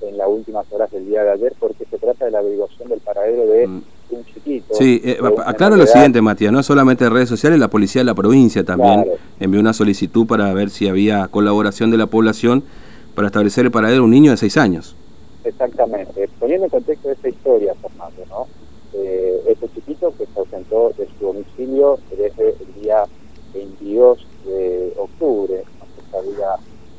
en las últimas horas del día de ayer porque se trata de la averiguación del paradero de mm. un chiquito. Sí, eh, aclaro lo siguiente, Matías, no solamente redes sociales, la policía de la provincia también envió una solicitud para ver si había colaboración de la población para establecer el paradero de un niño de seis años. Exactamente. Poniendo en contexto esta historia, Fernando, ¿no? Eh, este chiquito que se ausentó de su domicilio desde el día 22 de octubre, no se sabía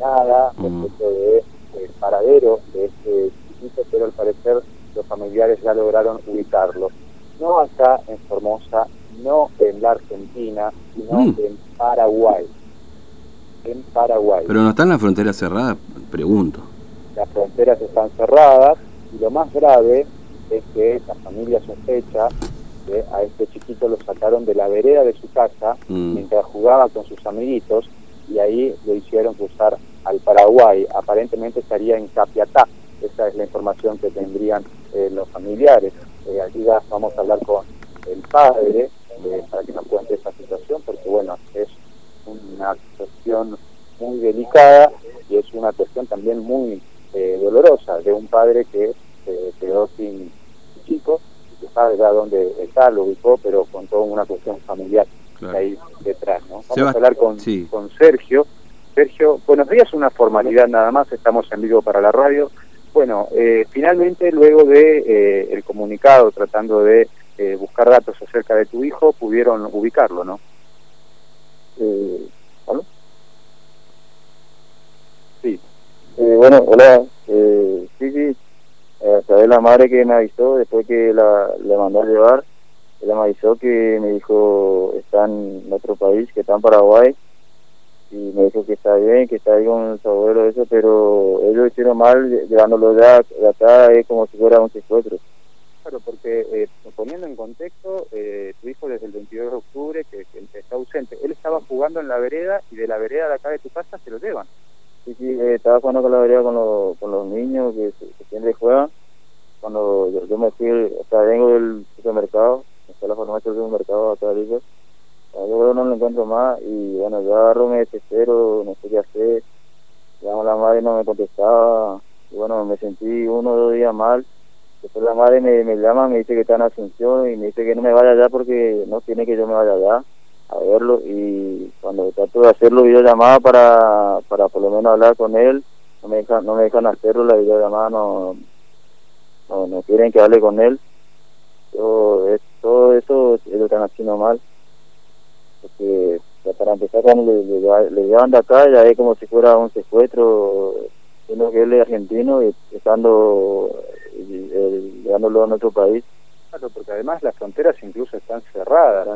nada mm. respecto de el paradero de este chiquito, pero al parecer los familiares ya lograron ubicarlo. No acá en Formosa, no en la Argentina, sino mm. en Paraguay. En Paraguay. Pero no están las fronteras cerradas, pregunto. Las fronteras están cerradas y lo más grave es que la familia sospecha que a este chiquito lo sacaron de la vereda de su casa mm. mientras jugaba con sus amiguitos y ahí lo hicieron cruzar al Paraguay. Aparentemente estaría en Capiatá. Esa es la información que tendrían eh, los familiares. Eh, aquí ya vamos a hablar con el padre eh, para que nos cuente esa situación, porque bueno, es una cuestión muy delicada y es una cuestión también muy dolorosa de un padre que quedó sin chico, que sabe ya dónde está, lo ubicó, pero con toda una cuestión familiar ahí detrás. ¿no? Vamos a hablar con, con Sergio, Sergio, buenos días, una formalidad nada más, estamos en vivo para la radio. Bueno, eh, finalmente luego de eh, el comunicado tratando de eh, buscar datos acerca de tu hijo, pudieron ubicarlo, ¿no? ¿Aló? Sí. bueno, hola. sí, sí. A la madre que me avisó después que la, le mandó a llevar, ella me avisó que me dijo está en otro país, que está en Paraguay y me dijo que está bien, que está ahí con su abuelo, eso, pero ellos hicieron mal llevándolo ya de acá, es como si fuera un secuestro. Claro, porque eh, poniendo en contexto, eh, tu hijo desde el 22 de octubre, que, está ausente, él estaba jugando en la vereda y de la vereda de acá de tu casa se lo llevan. Sí, sí, eh, estaba jugando con la vereda con, los, con los niños que, siempre juegan. Cuando yo, me fui, o sea, vengo del supermercado, está la farmacia del supermercado acá de yo creo no lo encuentro más y bueno, yo agarro, me desespero, no sé qué hacer. Llamo a la madre no me contestaba. Y bueno, me sentí uno o dos días mal. Después la madre me, me llama, me dice que está en Asunción y me dice que no me vaya allá porque no tiene que yo me vaya allá a verlo. Y cuando trato de hacerlo videollamada para, para por lo menos hablar con él, no me dejan, no me dejan hacerlo, la videollamada no, no, no quieren que hable con él. Todo, eso es lo están haciendo mal porque para empezar cuando le, le, llevan de acá ya es como si fuera un secuestro siendo que él es argentino y estando llevándolo a nuestro país. Claro porque además las fronteras incluso están cerradas.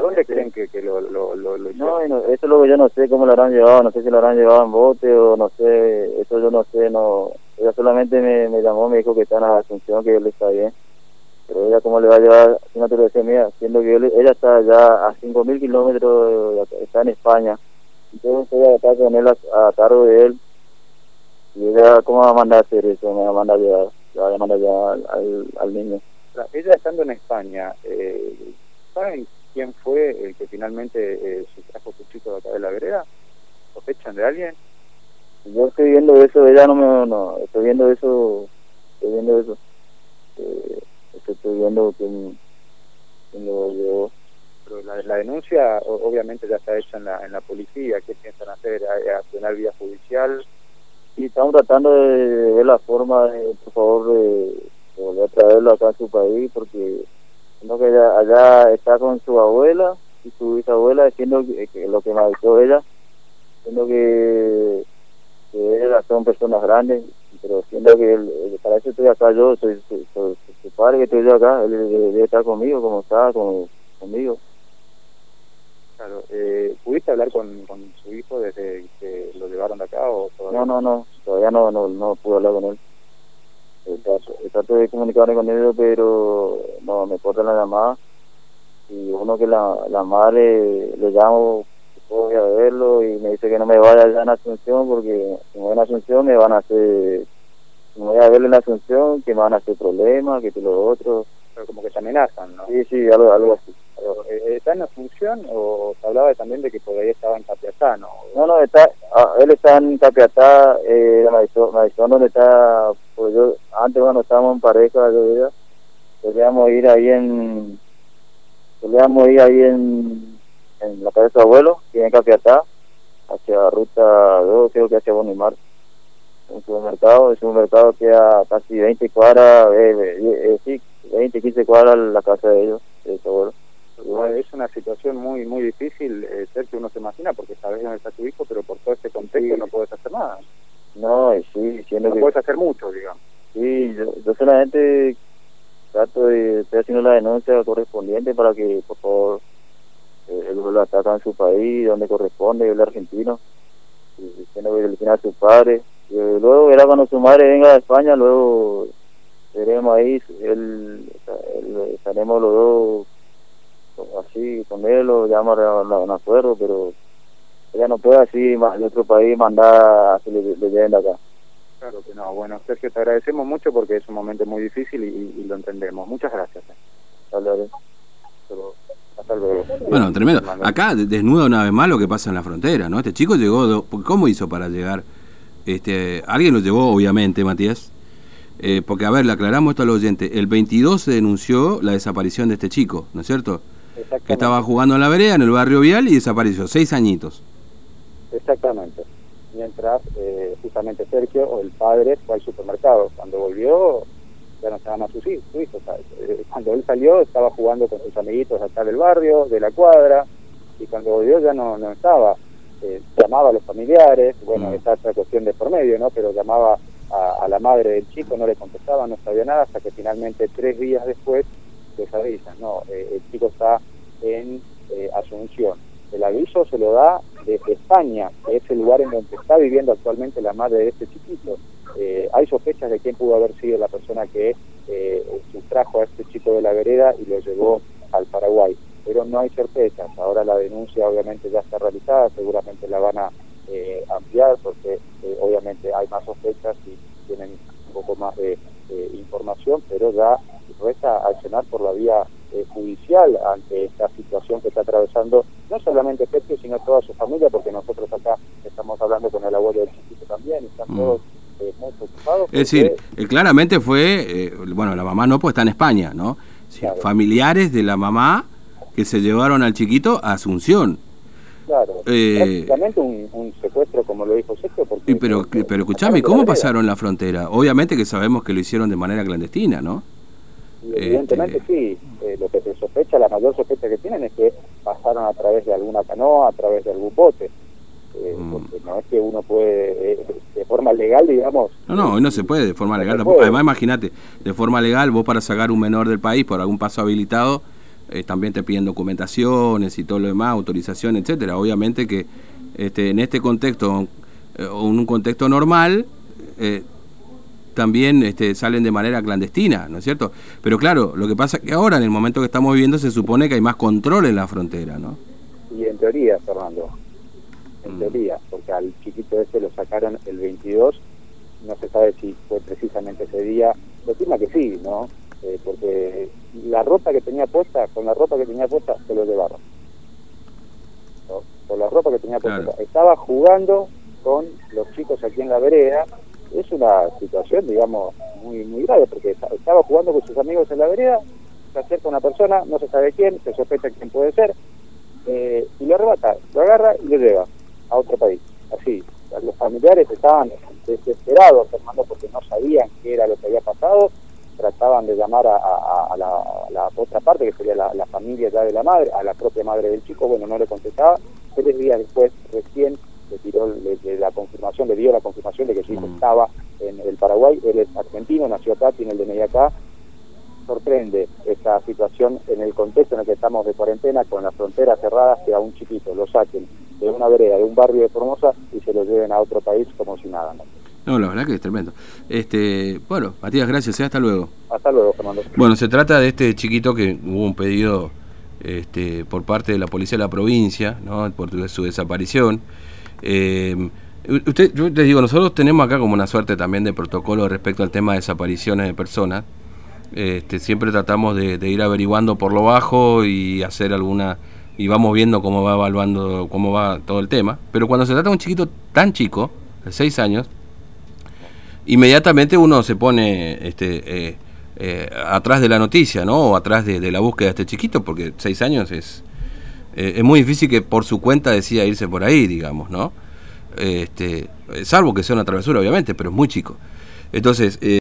Dónde creen que, que lo, lo, lo, no, eso es lo que yo no sé cómo lo habrán llevado no sé si lo habrán llevado en bote o no sé eso yo no sé no ella solamente me, me llamó me dijo que está en la Asunción que él está bien pero ella cómo le va a llevar, si no te lo decía mía, siendo que ella está ya a 5.000 kilómetros, está en España, entonces ella está con él a, cargo de él, y ella cómo va a mandar a hacer eso, me va a mandar a llevar, le va a mandar a llevar al, al, niño. Ella estando en España, eh, ¿saben quién fue el que finalmente eh, se trajo su chico de acá de la vereda? ¿Sospechan de alguien? Yo estoy viendo eso, ella no me, no, estoy viendo eso, estoy viendo eso. Eh, estoy viendo quién, lo llevó. Pero la, denuncia obviamente ya está hecha en la, en la policía, ¿qué piensan hacer? ¿Accionar vía judicial? Y estamos tratando de ver la forma, de, por favor, de, volver a traerlo acá a su país, porque siendo que allá, está con su abuela y su bisabuela, diciendo que, lo que me avisó ella, siendo que, que ellas son personas grandes pero siendo que para eso estoy acá yo, soy, su padre que estoy yo acá, él debe estar conmigo, como está, conmigo. Claro, eh, ¿pudiste hablar con, con su hijo desde que lo llevaron de acá o No, no, no, todavía no, no, no pude hablar con él. Trato, de comunicarme con él, pero no, me cortan la llamada. Y uno que la, la madre le llamo voy a verlo y me dice que no me vaya allá en Asunción porque si me voy en Asunción me van a hacer me voy a verle en la Asunción, que me van a hacer problemas, que lo otro. Pero como que se amenazan, ¿no? Sí, sí, algo, algo así. Eh, ¿Está en Asunción o se hablaba también de que por ahí estaba en Capiatá, no? No, no, está, ah, él está en Capiatá, eh, me donde está, pues yo, antes cuando estábamos en pareja, yo solíamos ir ahí en, solíamos ir ahí en, en la casa de su abuelo, que en Capiatá, hacia ruta 2, creo que hacia Bonimar un supermercado, el supermercado queda casi 20 cuadras, eh, eh, sí, 20, 15 cuadras la casa de ellos, de su abuelo. Es una situación muy muy difícil, eh, ser que uno se imagina, porque sabes dónde está tu hijo, pero por todo este contexto no puedes hacer nada. No, sí, siendo no puedes hacer mucho, digamos. Sí, yo, yo solamente trato de, estoy haciendo la denuncia correspondiente para que, por favor, eh, él lo ataca en su país, donde corresponde, el argentino, diciendo que le a su padre. Y luego verá cuando su madre venga de España, luego veremos ahí, él, estaremos los dos así con él o llama a un acuerdo, pero ella no puede así de otro país mandar a que le, le acá. Claro que no. Bueno, Sergio, te agradecemos mucho porque es un momento muy difícil y, lo entendemos. Muchas gracias. Eh. Hasta luego. Bueno, tremendo. Acá desnuda una vez más lo que pasa en la frontera, ¿no? Este chico llegó, ¿cómo hizo para llegar? Este, alguien lo llevó, obviamente, Matías. Eh, porque, a ver, le aclaramos esto al oyente. El 22 se denunció la desaparición de este chico, ¿no es cierto? Que estaba jugando en la vereda, en el barrio Vial, y desapareció, seis añitos. Exactamente. Mientras eh, justamente Sergio, o el padre, fue al supermercado. Cuando volvió, ya no estaban a sus hijos. Eh, cuando él salió, estaba jugando con sus amiguitos acá del barrio, de la cuadra, y cuando volvió ya no, no estaba. Eh, llamaba a los familiares, bueno, mm. esta otra cuestión de por medio, ¿no? Pero llamaba a, la madre del chico, no le contestaba, no sabía nada, hasta que finalmente tres días después les avisan, no, eh, el chico está en eh, Asunción. El aviso se lo da desde España, que es el lugar en donde está viviendo actualmente la madre de este chiquito. Eh, hay sospechas de quién pudo haber sido la persona que sustrajo a este chico de la vereda y lo llevó al Paraguay, pero no hay certezas. Ahora la denuncia obviamente ya está realizada, seguramente la van a ampliar porque obviamente hay más sospechas y tienen un poco más de información, pero ya resta accionar por la vía eh, judicial ante esta situación que está atravesando no solamente Pepe, sino toda su familia, porque nosotros acá estamos hablando con el abuelo del chiquito también, y están mm. todos eh, muy preocupados. Es decir, eh, claramente fue, bueno, la mamá no, pues está en España, ¿no? Familiares de la mamá que se llevaron al chiquito a Asunción. Claro, prácticamente un, un, secuestro, como lo dijo Sergio. Porque, pero, pero escúchame, ¿cómo pasaron la frontera? Obviamente que sabemos que lo hicieron de manera clandestina, ¿no? Evidentemente este, sí, eh, lo que se sospecha, la mayor sospecha que tienen es que pasaron a través de alguna canoa, a través de algún bote. Eh, mm. Porque no es que uno puede, eh, de forma legal, digamos. No, no, no se puede de forma legal. Además, imagínate, de forma legal, vos para sacar un menor del país por algún paso habilitado, también te piden documentaciones y todo lo demás, autorización, etcétera. Obviamente que este, en este contexto, o en un contexto normal, también este, salen de manera clandestina, ¿no es cierto? Pero claro, lo que pasa es que ahora, en el momento que estamos viviendo, se supone que hay más control en la frontera, ¿no? Y en teoría, Fernando, en mm. teoría, porque al chiquito ese lo sacaron el 22, no se sabe si fue precisamente ese día, lo que sí, ¿no? Eh, porque la ropa que tenía puesta, con la ropa que tenía puesta, se lo llevaron. Con la ropa que tenía puesta. Estaba jugando con los chicos aquí en la vereda es una situación, digamos, muy muy grave, porque estaba jugando con sus amigos en la vereda, se acerca una persona, no se sabe quién, se sospecha quién puede ser, eh, y lo arrebata, lo agarra y lo lleva a otro país. Así, los familiares estaban desesperados, Fernando, porque no sabían qué era lo que había pasado, trataban de llamar a, la, otra parte, que sería la, familia ya de la madre, a la propia madre del chico, bueno, no le contestaba, tres días después recién le tiró la confirmación, le dio la confirmación de que su hijo mm. estaba en el Paraguay, él es argentino, nació acá, tiene el DNI acá, sorprende esta situación en el contexto en el que estamos de cuarentena, con las fronteras cerradas, que a un chiquito lo saquen de una vereda, de un barrio de Formosa y se lo lleven a otro país como si nada. ¿no? la verdad que es tremendo. Este, bueno, Matías, gracias, ¿eh? hasta luego. Hasta luego, Fernando. Bueno, se trata de este chiquito que hubo un pedido este, por parte de la policía de la provincia, ¿no? por su desaparición. Eh, Usted, yo te digo, nosotros tenemos acá como una suerte también de protocolo respecto al tema de desapariciones de personas. Este, siempre tratamos de, ir averiguando por lo bajo y hacer alguna y vamos viendo cómo va evaluando cómo va todo el tema. Pero cuando se trata de un chiquito tan chico, de 6 años, inmediatamente uno se pone este, eh, eh, atrás de la noticia, ¿no? O atrás de, la búsqueda de este chiquito, porque 6 años es, eh, es muy difícil que por su cuenta decida irse por ahí, digamos, ¿no? Este, salvo que sea una travesura, obviamente, pero es muy chico. Entonces,